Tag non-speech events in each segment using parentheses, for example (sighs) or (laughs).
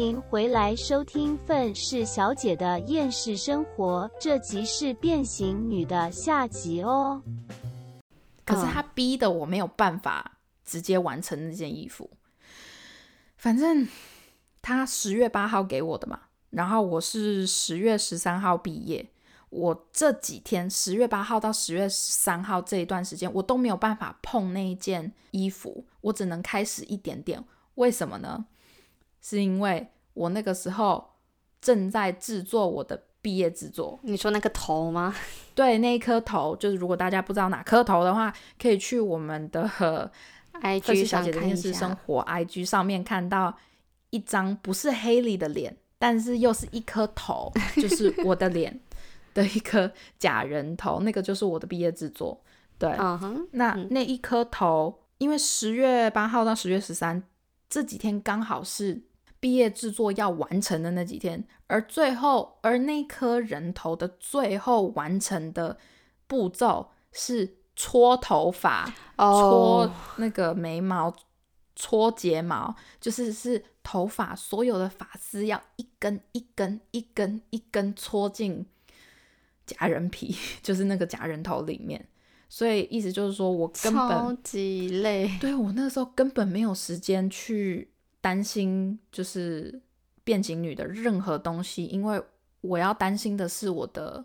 迎回来收听愤世小姐的厌世生活，这集是变形女的下集哦。可是他逼的我没有办法直接完成那件衣服。反正他十月八号给我的嘛，然后我是十月十三号毕业。我这几天十月八号到十月三号这一段时间，我都没有办法碰那一件衣服，我只能开始一点点。为什么呢？是因为我那个时候正在制作我的毕业制作。你说那个头吗？(laughs) 对，那一颗头，就是如果大家不知道哪颗头的话，可以去我们的 (laughs) IG 小姐的电视生活 IG 上面看到一张不是黑里的脸，但是又是一颗头，就是我的脸。的一颗假人头，那个就是我的毕业制作。对，那那一颗头，因为十月八号到十月十三这几天刚好是毕业制作要完成的那几天，而最后，而那颗人头的最后完成的步骤是搓头发，搓那个眉毛，搓睫毛，就是是头发所有的发丝要一根一根一根一根搓进。假人皮 (laughs) 就是那个假人头里面，所以意思就是说我根本超级累，对我那时候根本没有时间去担心就是变形女的任何东西，因为我要担心的是我的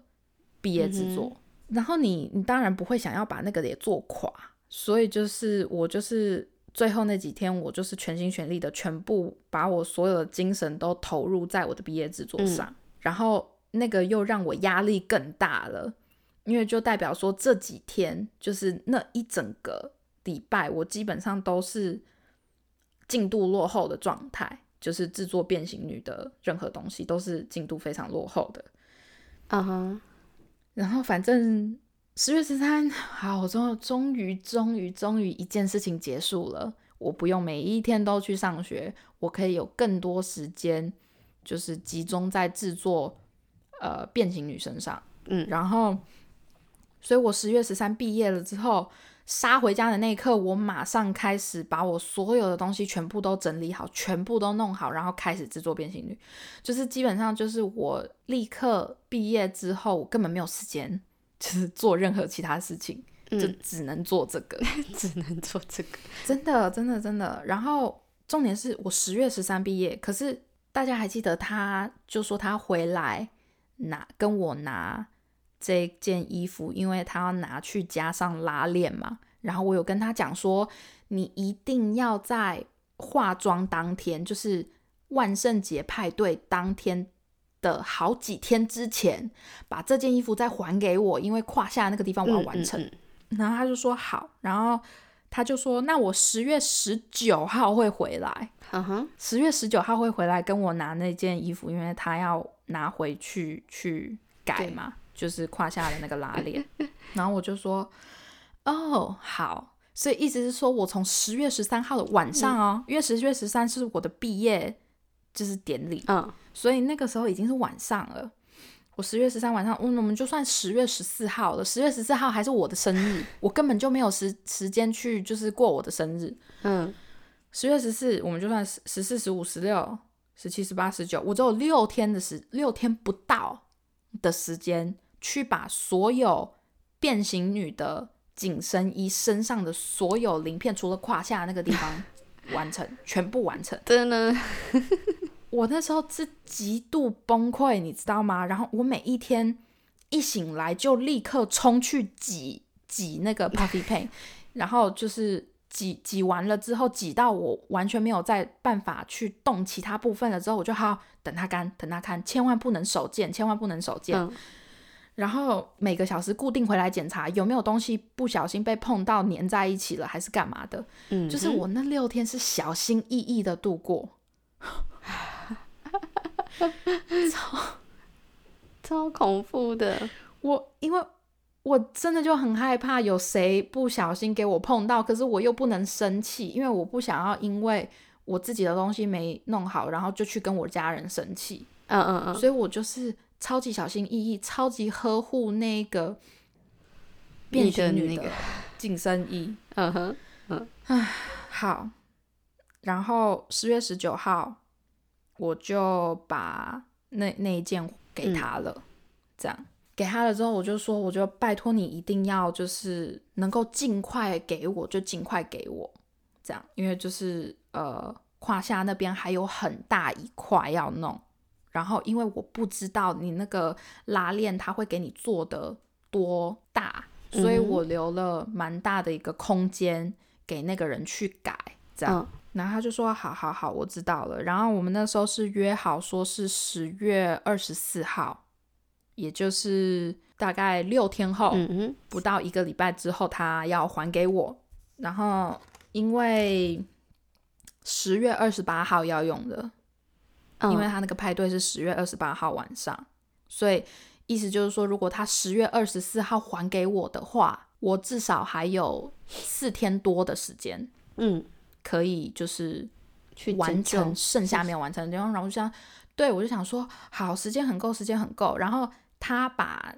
毕业制作。然后你你当然不会想要把那个也做垮，所以就是我就是最后那几天，我就是全心全力的全部把我所有的精神都投入在我的毕业制作上，然后。那个又让我压力更大了，因为就代表说这几天就是那一整个礼拜，我基本上都是进度落后的状态，就是制作变形女的任何东西都是进度非常落后的。嗯哼，然后反正十月十三，好，终终于终于终于一件事情结束了，我不用每一天都去上学，我可以有更多时间，就是集中在制作。呃，变形女身上，嗯，然后，所以我十月十三毕业了之后，杀回家的那一刻，我马上开始把我所有的东西全部都整理好，全部都弄好，然后开始制作变形女。就是基本上就是我立刻毕业之后，我根本没有时间，就是做任何其他事情，就只能做这个，(laughs) 只能做这个，真的，真的，真的。然后重点是我十月十三毕业，可是大家还记得，他就说他回来。拿跟我拿这件衣服，因为他要拿去加上拉链嘛。然后我有跟他讲说，你一定要在化妆当天，就是万圣节派对当天的好几天之前，把这件衣服再还给我，因为胯下那个地方我要完成。然后他就说好，然后他就说，那我十月十九号会回来。嗯哼，十月十九号会回来跟我拿那件衣服，因为他要。拿回去去改嘛，就是胯下的那个拉链。然后我就说，哦，好。所以意思是说，我从十月十三号的晚上哦，因为十月十三是我的毕业就是典礼，嗯，所以那个时候已经是晚上了。我十月十三晚上，嗯，我们就算十月十四号了。十月十四号还是我的生日，我根本就没有时时间去就是过我的生日。嗯，十月十四，我们就算十十四、十五、十六。十七、十八、十九，我只有六天的时，六天不到的时间，去把所有变形女的紧身衣身上的所有鳞片，除了胯下那个地方 (laughs) 完成，全部完成。真的，(laughs) 我那时候是极度崩溃，你知道吗？然后我每一天一醒来就立刻冲去挤挤那个 puffy paint，(laughs) 然后就是。挤挤完了之后，挤到我完全没有再办法去动其他部分了之后，我就好等它干，等它干，千万不能手贱，千万不能手贱。然后每个小时固定回来检查有没有东西不小心被碰到粘在一起了，还是干嘛的？嗯，就是我那六天是小心翼翼的度过，(laughs) 超超恐怖的。我因为。我真的就很害怕有谁不小心给我碰到，可是我又不能生气，因为我不想要因为我自己的东西没弄好，然后就去跟我家人生气。嗯嗯嗯。所以我就是超级小心翼翼，超级呵护那个变形女的紧身衣。嗯哼，嗯。唉，好。然后十月十九号，我就把那那一件给他了，这样给他了之后，我就说，我就拜托你一定要就是能够尽快给我，就尽快给我，这样，因为就是呃胯下那边还有很大一块要弄，然后因为我不知道你那个拉链它会给你做的多大，所以我留了蛮大的一个空间给那个人去改，这样。嗯然后他就说：“好好好，我知道了。”然后我们那时候是约好说是十月二十四号，也就是大概六天后，不到一个礼拜之后，他要还给我。然后因为十月二十八号要用的，嗯。因为他那个派对是十月二十八号晚上，所以意思就是说，如果他十月二十四号还给我的话，我至少还有四天多的时间嗯。可以就是去完成剩下没有完成的地方，然后我就想，对我就想说，好，时间很够，时间很够。然后他把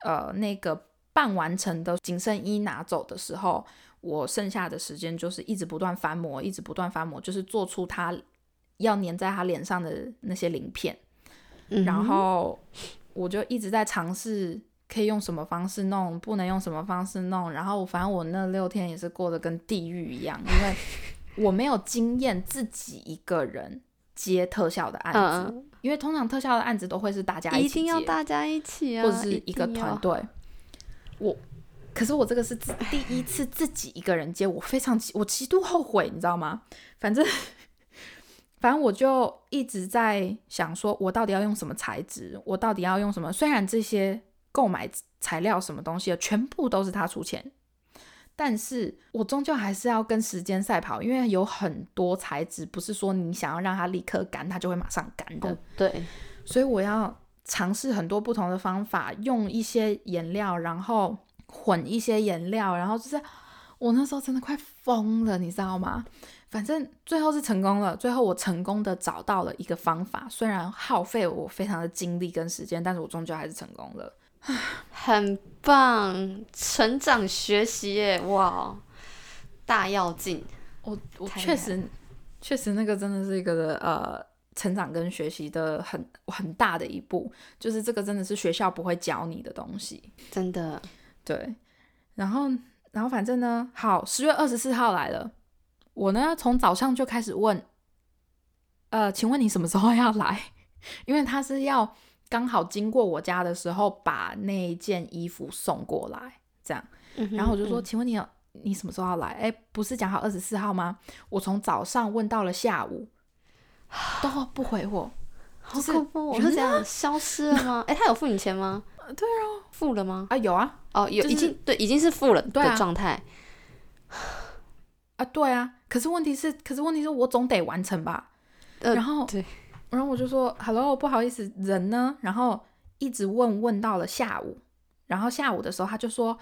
呃那个半完成的紧身衣拿走的时候，我剩下的时间就是一直不断翻模，一直不断翻模，就是做出他要粘在他脸上的那些鳞片。然后我就一直在尝试可以用什么方式弄，不能用什么方式弄。然后反正我那六天也是过得跟地狱一样，因为我没有经验自己一个人接特效的案子，嗯因为通常特效的案子都会是大家嗯，一起一定要接大家一起啊，或者是一个团队。我可是我这个是自第一次自己一个人接，我非常我极度后悔，你知道吗？反正反正我就一直在想说，我到底要用什么材质，我到底要用什么？虽然这些购买材料什么东西的全部都是他出钱，但是我终究还是要跟时间赛跑，因为有很多材质不是说你想要让它立刻干，它就会马上干的。哦，对，所以我要尝试很多不同的方法，用一些颜料，然后混一些颜料，然后就是我那时候真的快疯了，你知道吗？反正最后是成功了，最后我成功的找到了一个方法，虽然耗费我非常的精力跟时间，但是我终究还是成功了。(sighs) 很棒，成长学习耶，哇，大要进，我我确实确实那个真的是一个呃成长跟学习的很很大的一步，就是这个真的是学校不会教你的东西。真的，对，然后然后反正呢，好，十月二十四号来了，我呢从早上就开始问，呃，请问你什么时候要来？(laughs) 因为他是要刚好经过我家的时候把那件衣服送过来，这样，然后我就说，嗯请问你有你什么时候要来？哎，不是讲好二十四号吗？我从早上问到了下午，都不回我。好恐怖，我人是这样消失了吗？哎，他有付你钱吗？(laughs) 对啊，付了吗？啊，有啊，哦，有，就是已经对，已经是付了对啊的状态。(laughs) 啊，对啊，可是问题是，可是问题是我总得完成吧。呃然后，对，然后我就说，Hello，不好意思，人呢？然后一直问问到了下午，然后下午的时候他就说，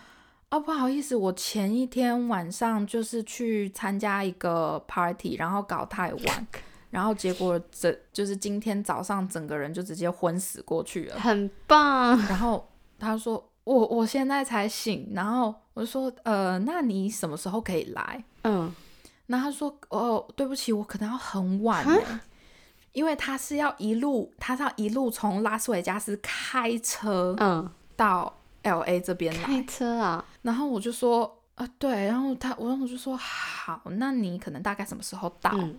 哦，不好意思，我前一天晚上就是去参加一个 party，然后搞太晚，然后结果整就是今天早上整个人就直接昏死过去了。很棒，然后他说，我我现在才醒，然后我就说，呃，那你什么时候可以来？嗯，然后他说：“哦，对不起，我可能要很晚欸因为他是要一路，他是要一路从拉斯维加斯开车嗯，到 L A 这边来开。车啊，然后我就说，啊，对，然后他，我我就说好，那你可能大概什么时候到？嗯，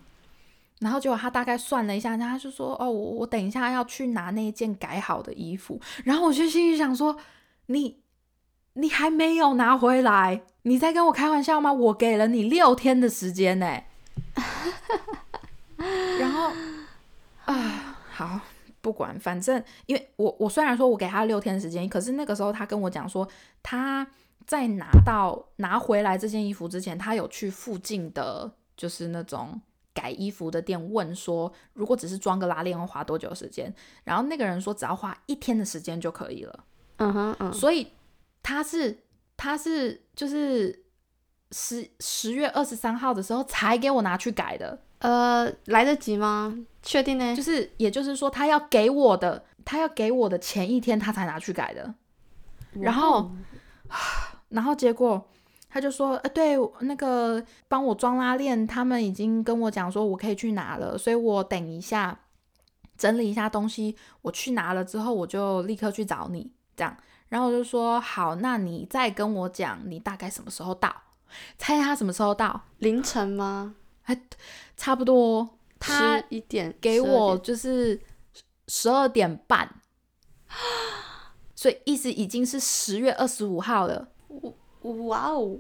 然后结果他大概算了一下，他就说，哦，我我等一下要去拿那一件改好的衣服。然后我就心里想说，你你还没有拿回来，你在跟我开玩笑吗？我给了你六天的时间呢。(laughs) 然后 (laughs) 啊，好，不管，反正因为我我虽然说我给他六天时间，可是那个时候他跟我讲说，他在拿到拿回来这件衣服之前，他有去附近的，就是那种改衣服的店问说，如果只是装个拉链要花多久时间？然后那个人说只要花一天的时间就可以了。嗯哼，嗯，所以他是他是就是十十月二十三号的时候才给我拿去改的，呃，来得及吗？确定呢？就是也就是说他要给我的，他要给我的前一天他才拿去改的。然后 (sighs) 然后结果他就说，呃，对，那个帮我装拉链，他们已经跟我讲说我可以去拿了，所以我等一下整理一下东西，我去拿了之后，我就立刻去找你，这样。然后我就说好，那你再跟我讲，你大概什么时候到？猜他什么时候到？凌晨吗？差不多，他一点给我就是十二点半，(gasps) 所以意思已经是十月二十五号了。哇哦，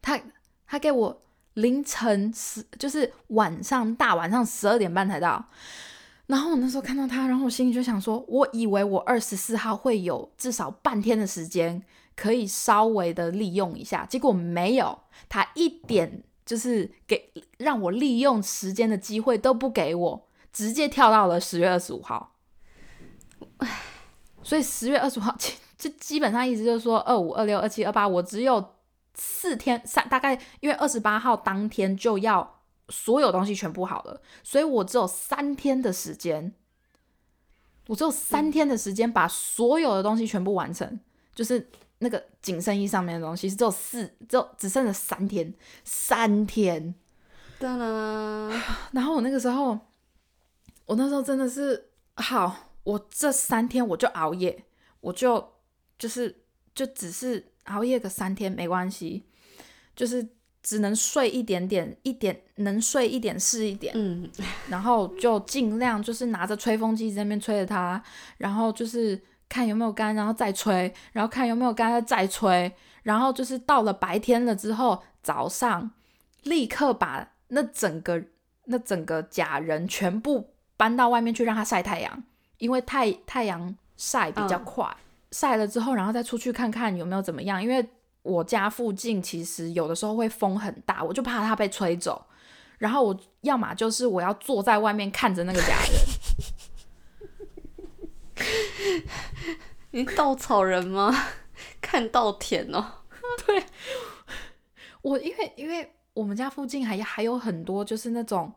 他他给我凌晨十，就是晚上大晚上十二点半才到。然后我那时候看到他，然后我心里就想说，我以为我二十四号会有至少半天的时间可以稍微的利用一下，结果没有，他一点就是给让我利用时间的机会都不给我，直接跳到了十月二十五号。所以十月二十五号，其这基本上意思就是说，二五、二六、二七、二八，我只有四天三，大概因为二十八号当天就要所有东西全部好了，所以我只有三天的时间，我只有三天的时间把所有的东西全部完成，就是那个紧身衣上面的东西，只有四，只有只剩了三天，三天。噔噔，然后我那个时候，我那时候真的是好，我这三天我就熬夜，我就就是就只是熬夜个三天没关系，就是只能睡一点点，一点能睡一点是一点，嗯，然后就尽量就是拿着吹风机在那边吹着它，然后就是看有没有干，然后再吹，然后看有没有干再吹，然后就是到了白天了之后，早上立刻把那整个那整个假人全部搬到外面去让它晒太阳，因为太太阳晒比较嗯。快，晒了之后然后再出去看看有没有怎么样，因为我家附近其实有的时候会风很大，我就怕它被吹走。然后我要么就是我要坐在外面看着那个假人，(laughs) 你稻草人吗？看稻田哦。(laughs) 对我因为因为我们家附近还还有很多就是那种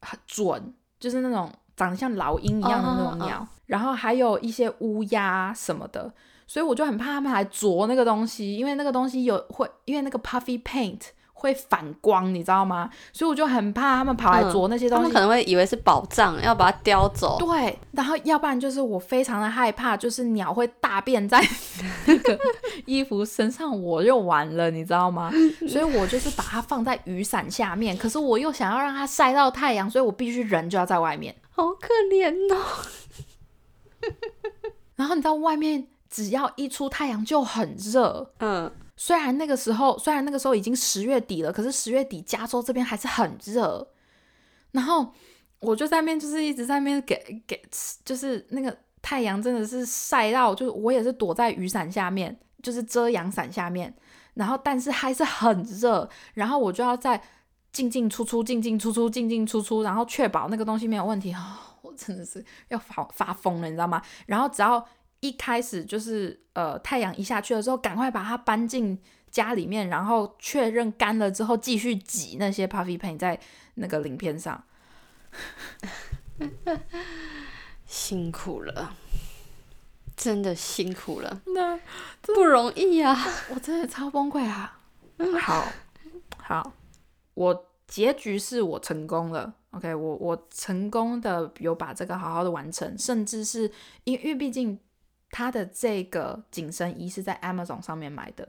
很准，就是那种长得像老鹰一样的那种鸟，然后还有一些乌鸦什么的，所以我就很怕他们来啄那个东西，因为那个东西有会因为那个 puffy paint 会反光，你知道吗？所以我就很怕他们跑来嗯啄那些东西他们可。能会以为是宝藏，要把它叼走。对，然后要不然就是我非常的害怕，就是鸟会大便在 (laughs) 那个衣服身上，我就完了，你知道吗？所以我就是把它放在雨伞下面，可是我又想要让它晒到太阳，所以我必须人就要在外面。好可怜哦。(laughs) 然后你知道外面只要一出太阳就很热，嗯，虽然那个时候虽然那个时候已经十月底了，可是十月底加州这边还是很热。然后我就在那边就是一直在那边给给，就是那个太阳真的是晒到，就是我也是躲在雨伞下面，就是遮阳伞下面，然后但是还是很热，然后我就要在进进出出进进出出进进出出，然后确保那个东西没有问题啊、我真的是要发发疯了，你知道吗？然后只要一开始就是呃太阳一下去了之后，赶快把它搬进家里面，然后确认干了之后，继续挤那些 puffy paint 在那个鳞片上。辛苦了，真的辛苦了，那不容易啊。我真的超崩溃啊！好，好，我结局是我成功了。OK，我我成功的有把这个好好的完成，甚至是因因为毕竟它的这个紧身衣是在 Amazon 上面买的，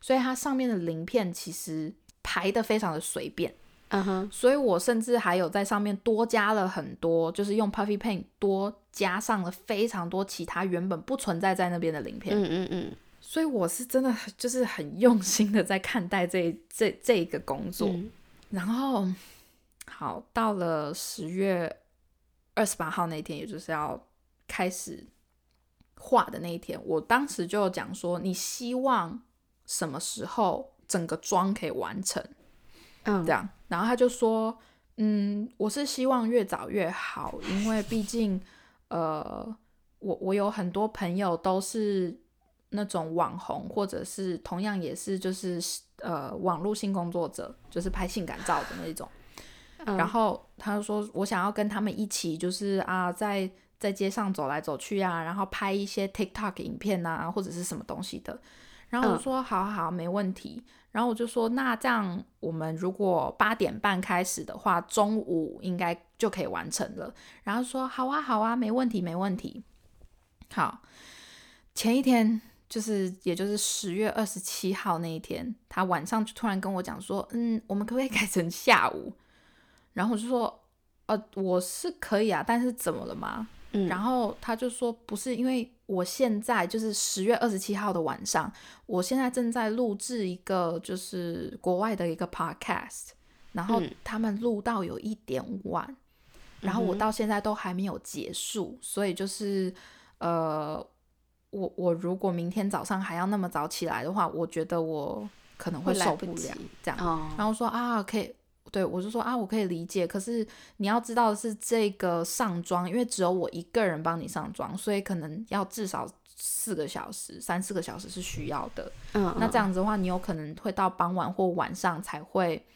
所以它上面的鳞片其实排的非常的随便。嗯哼，所以我甚至还有在上面多加了很多，就是用 puffy paint 多加上了非常多其他原本不存在在那边的鳞片。嗯嗯嗯，所以我是真的就是很用心的在看待这这这一个工作。嗯然后好，到了十月二十八号那天，也就是要开始画的那一天，我当时就讲说，你希望什么时候整个妆可以完成？嗯这样，然后他就说，嗯，我是希望越早越好，因为毕竟，呃，我我有很多朋友都是那种网红，或者是同样也是就是呃网络性工作者，就是拍性感照的那种。嗯然后他就说，我想要跟他们一起，就是啊，在在街上走来走去啊，然后拍一些 TikTok 影片啊，或者是什么东西的。然后我说好好没问题。然后我就说那这样我们如果八点半开始的话，中午应该就可以完成了。然后说好啊好啊，没问题没问题。好，前一天就是也就是十月二十七号那一天，他晚上就突然跟我讲说，嗯，我们可不可以改成下午？然后我就说，呃，我是可以啊，但是怎么了吗？嗯，然后他就说不是，因为我现在就是十月二十七号的晚上，我现在正在录制一个就是国外的一个 podcast，然后嗯。他们录到有一点晚，然后我到现在都还没有结束，所以就是呃，我我如果明天早上还要那么早起来的话，我觉得我可能会受不了这样。哦，然后说啊，可以，对我就说啊，我可以理解。可是你要知道的是，这个上妆，因为只有我一个人帮你上妆，所以可能要至少四个小时、三四个小时是需要的。嗯，那这样子的话，你有可能会到傍晚或晚上才会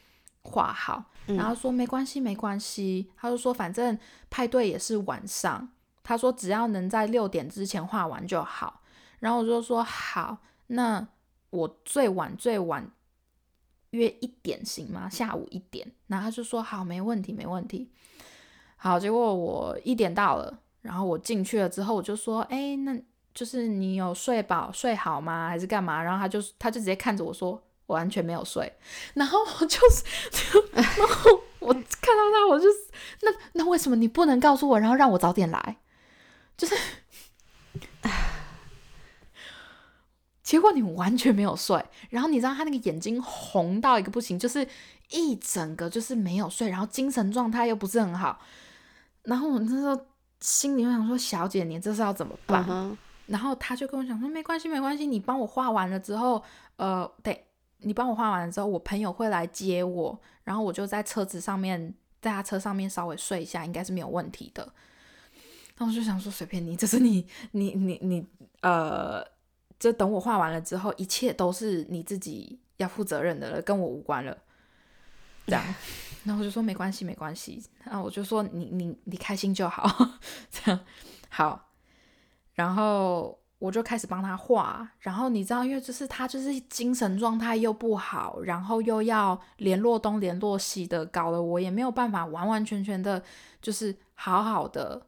画好。嗯，然后说没关系，没关系。他就说反正派对也是晚上，他说只要能在六点之前画完就好。然后我就说好，那我最晚最晚约一点行吗？下午一点。然后他就说好，没问题，没问题。好，结果我一点到了，然后我进去了之后，我就说，哎，那就是你有睡饱睡好吗？还是干嘛？然后他就他就直接看着我说，我完全没有睡。然后我就是，(laughs) 然后我看到他，我就那那为什么你不能告诉我，然后让我早点来？就是，结果你完全没有睡，然后你知道他那个眼睛红到一个不行，就是一整个就是没有睡，然后精神状态又不是很好。然后我那时候心里面想说，小姐你这是要怎么办？然后他就跟我讲说，没关系，没关系，你帮我画完了之后，呃，对，你帮我画完了之后，我朋友会来接我，然后我就在车子上面，在他车上面稍微睡一下，应该是没有问题的。然后我就想说，随便你，这是你，你，你，你，呃，就等我画完了之后，一切都是你自己要负责任的了，跟我无关了。这样，然后我就说没关系，没关系。然后我就说你你你开心就好，这样好。然后我就开始帮他画，然后你知道，因为就是他就是精神状态又不好，然后又要联络东联络西的，搞得我也没有办法完完全全的，就是好好的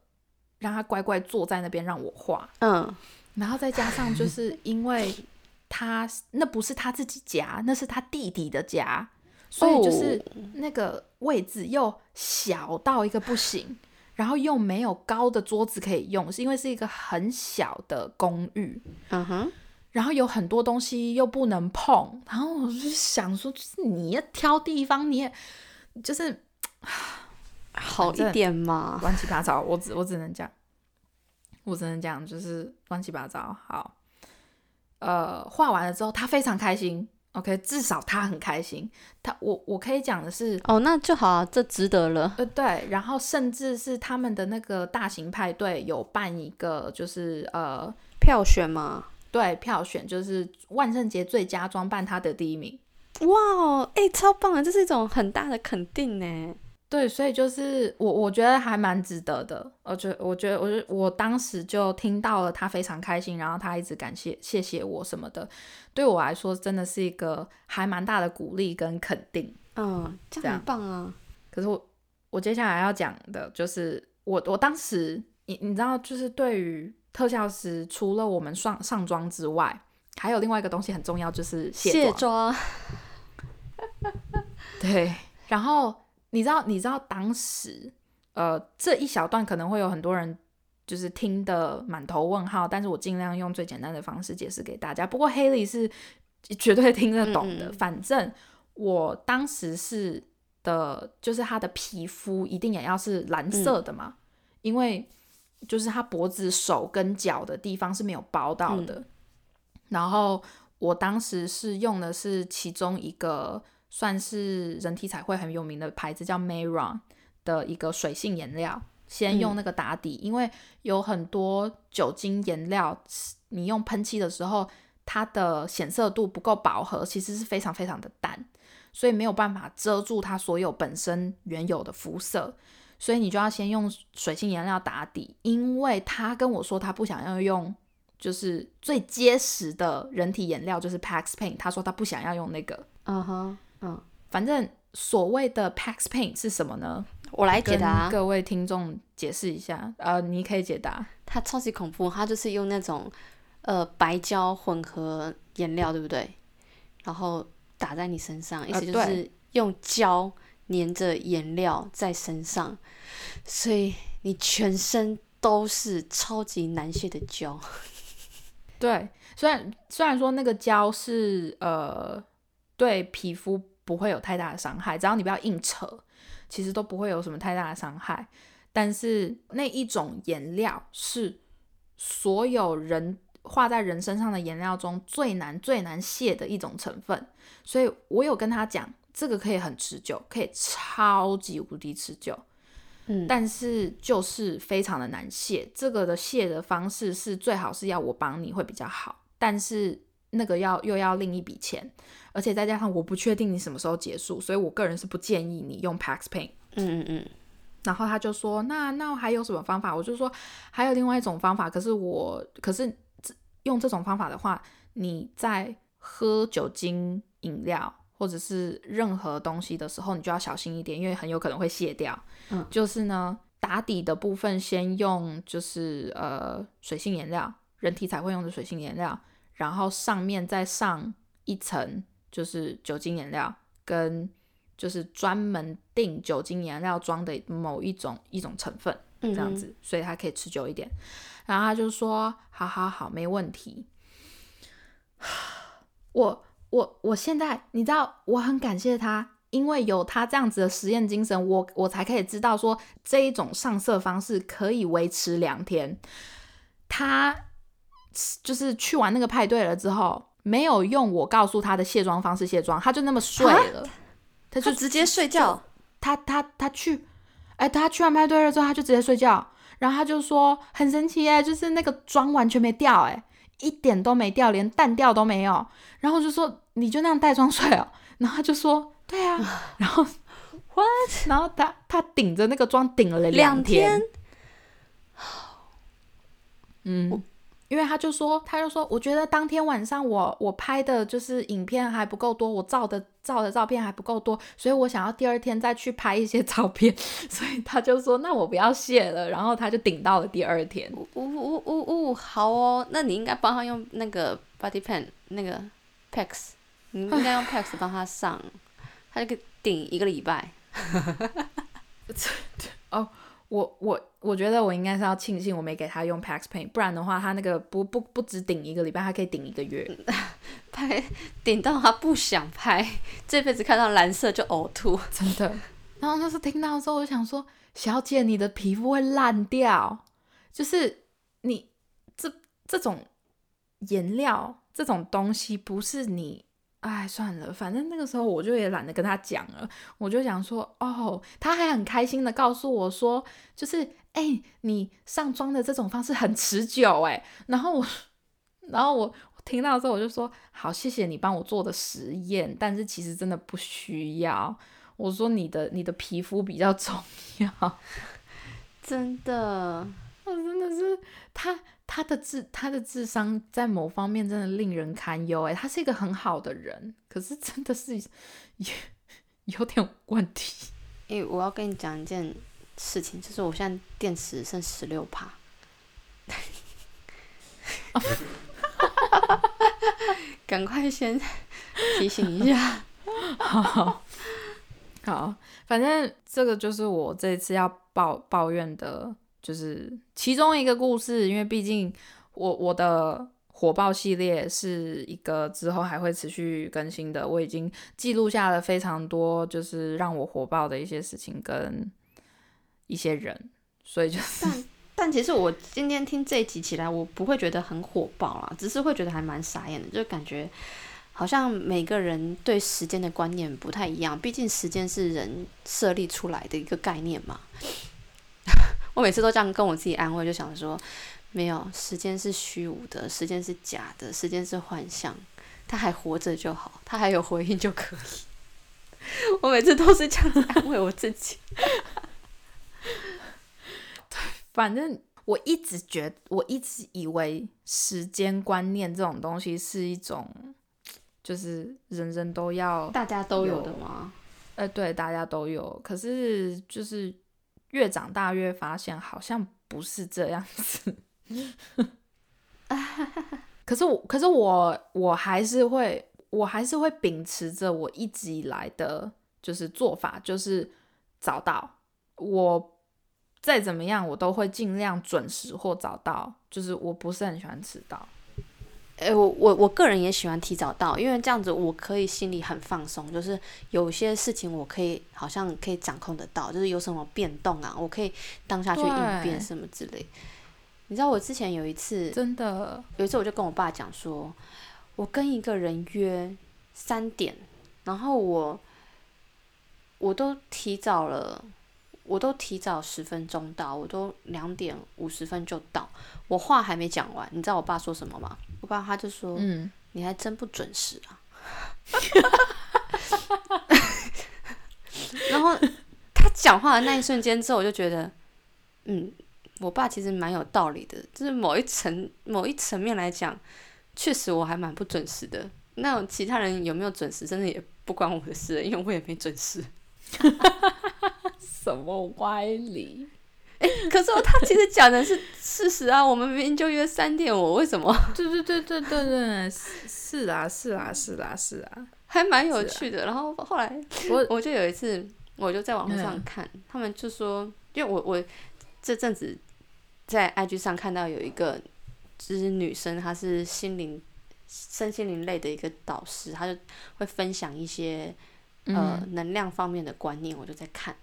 让他乖乖坐在那边让我画。嗯，然后再加上就是 (laughs) 因为他那不是他自己家，那是他弟弟的家，所以就是那个位置又小到一个不行，然后又没有高的桌子可以用，是因为是一个很小的公寓，嗯哼，然后有很多东西又不能碰，然后我就想说，就是你要挑地方，你也就是 (sighs) 好一点嘛，乱七八糟，我只我只能讲，我只能讲就是乱七八糟。好，呃，画完了之后，他非常开心。OK，至少他很开心。他我我可以讲的是，哦，那就好啊，这值得了，呃，对，然后甚至是他们的那个大型派对有办一个，就是呃，票选嘛，对，票选就是万圣节最佳装扮，他的第一名。哇哦，哎，超棒啊，这是一种很大的肯定呢，对，所以就是我我觉得还蛮值得的。我觉我觉得我就我当时就听到了他非常开心，然后他一直感谢谢谢我什么的，对我来说真的是一个还蛮大的鼓励跟肯定。嗯，这这样棒啊，可是我我接下来要讲的就是我我当时你你知道就是对于特效师，除了我们上上妆之外，还有另外一个东西很重要，就是卸。妆，(laughs) 对，然后你知道，你知道当时，呃，这一小段可能会有很多人就是听的满头问号，但是我尽量用最简单的方式解释给大家。不过 Haley 是 (laughs) 绝对听得懂的，嗯嗯反正我当时是的，就是他的皮肤一定也要是蓝色的嘛，因为就是他脖子、手跟脚的地方是没有包到的。然后我当时是用的是其中一个算是人体彩绘很有名的牌子，叫 Mayron 的一个水性颜料。先用那个打底，因为有很多酒精颜料，你用喷漆的时候，它的显色度不够饱和，其实是非常非常的淡，所以没有办法遮住它所有本身原有的肤色。所以你就要先用水性颜料打底，因为他跟我说他不想要用就是最结实的人体颜料，就是 Pax Paint，他说他不想要用那个。嗯哼，嗯，反正所谓的 Pax Paint 是什么呢？我来解跟答。各位听众解释一下。呃，你可以解答。它超级恐怖，它就是用那种呃白胶混合颜料，对不对？然后打在你身上，意思就呃是用胶粘着颜料在身上，所以你全身都是超级难卸的胶。对，虽然虽然说那个胶是呃对皮肤不会有太大的伤害，只要你不要硬扯，其实都不会有什么太大的伤害。但是那一种颜料是所有人画在人身上的颜料中最难最难卸的一种成分，所以我有跟他讲，这个可以很持久，可以超级无敌持久。嗯，但是就是非常的难卸。这个的卸的方式是最好是要我帮你会比较好，但是那个要又要另一笔钱，而且再加上我不确定你什么时候结束，所以我个人是不建议你用 Pax Paint。嗯嗯嗯，然后他就说：“那那还有什么方法？”我就说：“还有另外一种方法，可是我可是这用这种方法的话，你在喝酒精饮料或者是任何东西的时候，你就要小心一点，因为很有可能会卸掉。嗯就是呢，打底的部分先用就是呃水性颜料，人体才会用的水性颜料，然后上面再上一层就是酒精颜料跟。就是专门定酒精颜料装的某一种一种成分，嗯这样子，所以它可以持久一点。然后他就说：“好好好，没问题。(sighs) ”我我我现在你知道，我很感谢他，因为有他这样子的实验精神，我我才可以知道说这一种上色方式可以维持两天。他就是去完那个派对了之后，没有用我告诉他的卸妆方式卸妆，他就那么睡了，他就直接睡觉。他他他去，哎，他去完派对了之后，他就直接睡觉，然后他就说很神奇哎，就是那个妆完全没掉哎，一点都没掉，连淡掉都没有。然后我就说你就那样带妆睡哦，然后他就说对啊，(laughs) 然后 What？然后他他顶着那个妆顶了两天，天嗯。因为他就说，他就说，我觉得当天晚上我我拍的就是影片还不够多，我照的照的照片还不够多，所以我想要第二天再去拍一些照片，(laughs) 所以他就说，那我不要谢了，然后他就顶到了第二天。呜呜呜呜呜，好哦，那你应该帮他用那个 body pen 那个 pex，你应该用 pex 帮他上，他就可以顶一个礼拜。(laughs) 我我我觉得我应该是要庆幸我没给他用 Pax Paint，不然的话，他那个不不不止顶一个礼拜，他可以顶一个月。(laughs) 拍顶到他不想拍，这辈子看到蓝色就呕吐。真的。然后就是听到的时候，我就想说，小姐，你的皮肤会烂掉，就是你这这种颜料这种东西，不是你。哎，算了，反正那个时候我就也懒得跟他讲了，我就想说，哦，他还很开心的告诉我说，就是，哎、你上妆的这种方式很持久，哎，然后我，(laughs) 然后我我听到之后我就说，好，谢谢你帮我做的实验，但是其实真的不需要。我说你的你的皮肤比较重要，(laughs) 真的，我真的是他他的智他的智商在某方面真的令人堪忧哎，他是一个很好的人，可是真的是有 (laughs) 有点问题。因为我要跟你讲一件事情，就是我现在电池剩十六帕，(laughs) 赶快先提醒一下。好，好，反正这个就是我这次要抱抱怨的，就是其中一个故事。因为毕竟我我的火爆系列是一个之后还会持续更新的，我已经记录下了非常多，就是让我火爆的一些事情跟一些人，所以就是但 (laughs) 但其实我今天听这一集起来，我不会觉得很火爆啦，只是会觉得还蛮傻眼的，就感觉好像每个人对时间的观念不太一样，毕竟时间是人设立出来的一个概念嘛。我每次都这样跟我自己安慰，就想说，没有，时间是虚无的，时间是假的，时间是幻象，他还活着就好，他还有回应就可以。(laughs) 我每次都是这样子安慰我自己。(laughs) 反正我一直觉，我一直以为时间观念这种东西是一种，就是人人都要，大家都有的吗？呃，对，大家都有。可是就是越长大越发现，好像不是这样子。可是我，可是我，我还是会，我还是会秉持着我一直以来的，就是做法，就是早到。我再怎么样，我都会尽量准时或早到。就是我不是很喜欢迟到。哎，我我我个人也喜欢提早到，因为这样子我可以心里很放松。就是有些事情我可以好像可以掌控得到，就是有什么变动啊，我可以当下去应变什么之类。你知道我之前有一次，真的有一次我就跟我爸讲说，我跟一个人约三点，然后我我都提早了，我都提早十分钟到，我都两点五十分就到，我话还没讲完，你知道我爸说什么吗？我爸他就说，嗯，你还真不准时啊。(laughs) 然后他讲话的那一瞬间之后，我就觉得，嗯。我爸其实蛮有道理的，就是某一层某一层面来讲，确实我还蛮不准时的。那其他人有没有准时，真的也不关我的事，因为我也没准时。(laughs) 什么歪理？哎，可是他其实讲的是事实啊。我们明明就约三点，我为什么？对对对对对对，是是啊是啊是啊是啊，还蛮有趣的。然后后来我我就有一次，我就在网络上看，他们就说，因为我我这阵子。在 IG 上看到有一个就是女生，她是心灵、身心灵类的一个导师，她就会分享一些呃能量方面的观念。我就在看，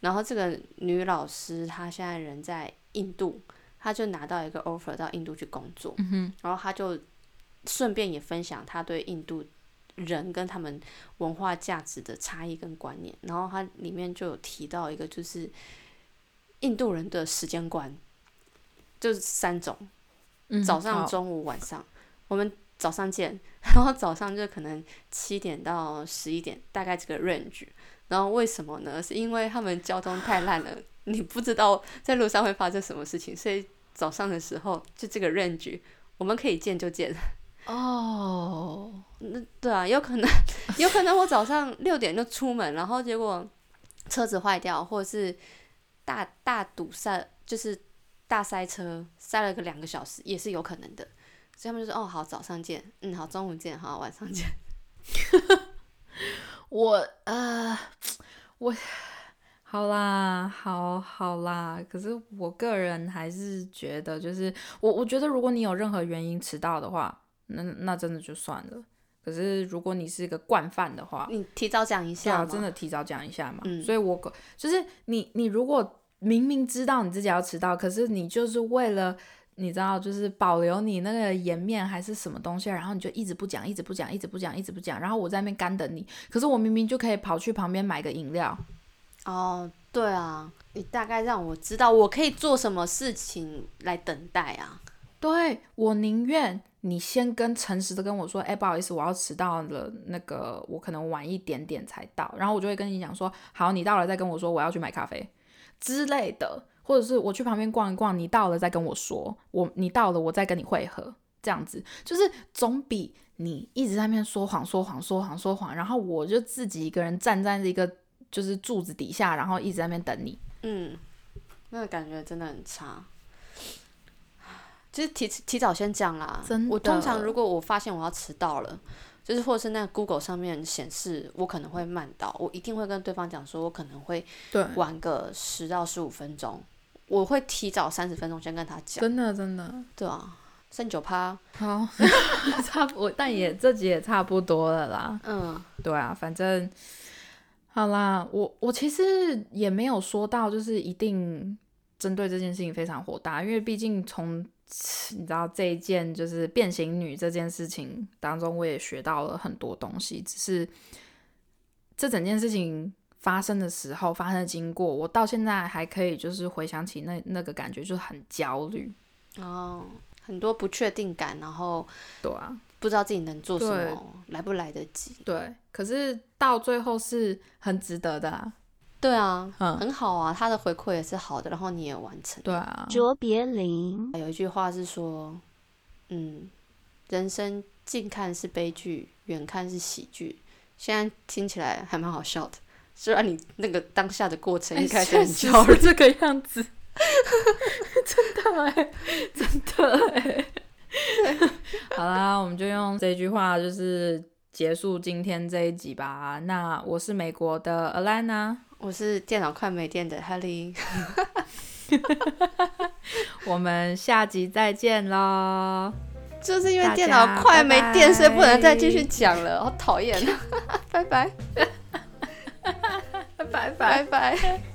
然后这个女老师她现在人在印度，她就拿到一个 offer 到印度去工作，然后她就顺便也分享她对印度人跟他们文化价值的差异跟观念。然后她里面就有提到一个，就是印度人的时间观。就是三种，早上、中午、晚上。我们早上见，(laughs) 然后早上就可能七点到十一点，大概这个 range。然后为什么呢？是因为他们交通太烂了，(laughs) 你不知道在路上会发生什么事情，所以早上的时候就这个 range，我们可以见就见。哦，(laughs) 那对啊，有可能，有可能我早上六点就出门，然后结果车子坏掉，或者是大大堵塞，就是。大塞车塞了个两个小时也是有可能的，所以他们就说：“哦，好，早上见，嗯，好，中午见，好，晚上见。(laughs) ”我呃，我好啦，好好啦，可是我个人还是觉得，就是我我觉得，如果你有任何原因迟到的话，那那真的就算了。可是如果你是一个惯犯的话，你提早讲一下，真的提早讲一下嘛。嗯，所以我就是你，你如果。明明知道你自己要迟到，可是你就是为了你知道，就是保留你那个颜面还是什么东西，然后你就一直不讲，一直不讲，一直不讲，一直不讲，然后我在那边干等你。可是我明明就可以跑去旁边买个饮料。哦，对啊，你大概让我知道我可以做什么事情来等待啊？对我宁愿你先跟诚实的跟我说，哎，不好意思，我要迟到了，那个我可能晚一点点才到，然后我就会跟你讲说，好，你到了再跟我说，我要去买咖啡。之类的，或者是我去旁边逛一逛，你到了再跟我说，我你到了我再跟你会合，这样子就是总比你一直在那边说谎说谎说谎说谎，然后我就自己一个人站在一个就是柱子底下，然后一直在那边等你，嗯，那个感觉真的很差。其实提提早先讲啦，我通常如果我发现我要迟到了。就是或者是那 Google 上面显示我可能会慢到，我一定会跟对方讲说，我可能会晚个十到十五分钟，我会提早三十分钟先跟他讲。真的真的，对啊，剩九趴，好，差不，但也这集也差不多了啦。嗯，对啊，反正好啦，我我其实也没有说到就是一定针对这件事情非常火大，因为毕竟从。你知道这一件就是变形女这件事情当中，我也学到了很多东西。只是这整件事情发生的时候，发生的经过，我到现在还可以就是回想起那那个感觉，就是很焦虑哦，很多不确定感，然后对啊，不知道自己能做什么，来不来得及？对，可是到最后是很值得的。啊对啊，嗯很好啊，他的回馈也是好的，然后你也完成。对啊，卓别林，有一句话是说，嗯，人生近看是悲剧，远看是喜剧。现在听起来还蛮好笑的，虽然你那个当下的过程应该是很焦虑。是这个样子，(laughs) 真的哎，真的哎。好啦，我们就用这句话就是结束今天这一集吧。那我是美国的 Alana，我是电脑快没电的 Helly，(laughs) 我们下集再见喽。就是因为电脑快没电，所以不能再继续讲了，好讨厌。(laughs) 拜拜，(laughs) 拜拜。拜拜。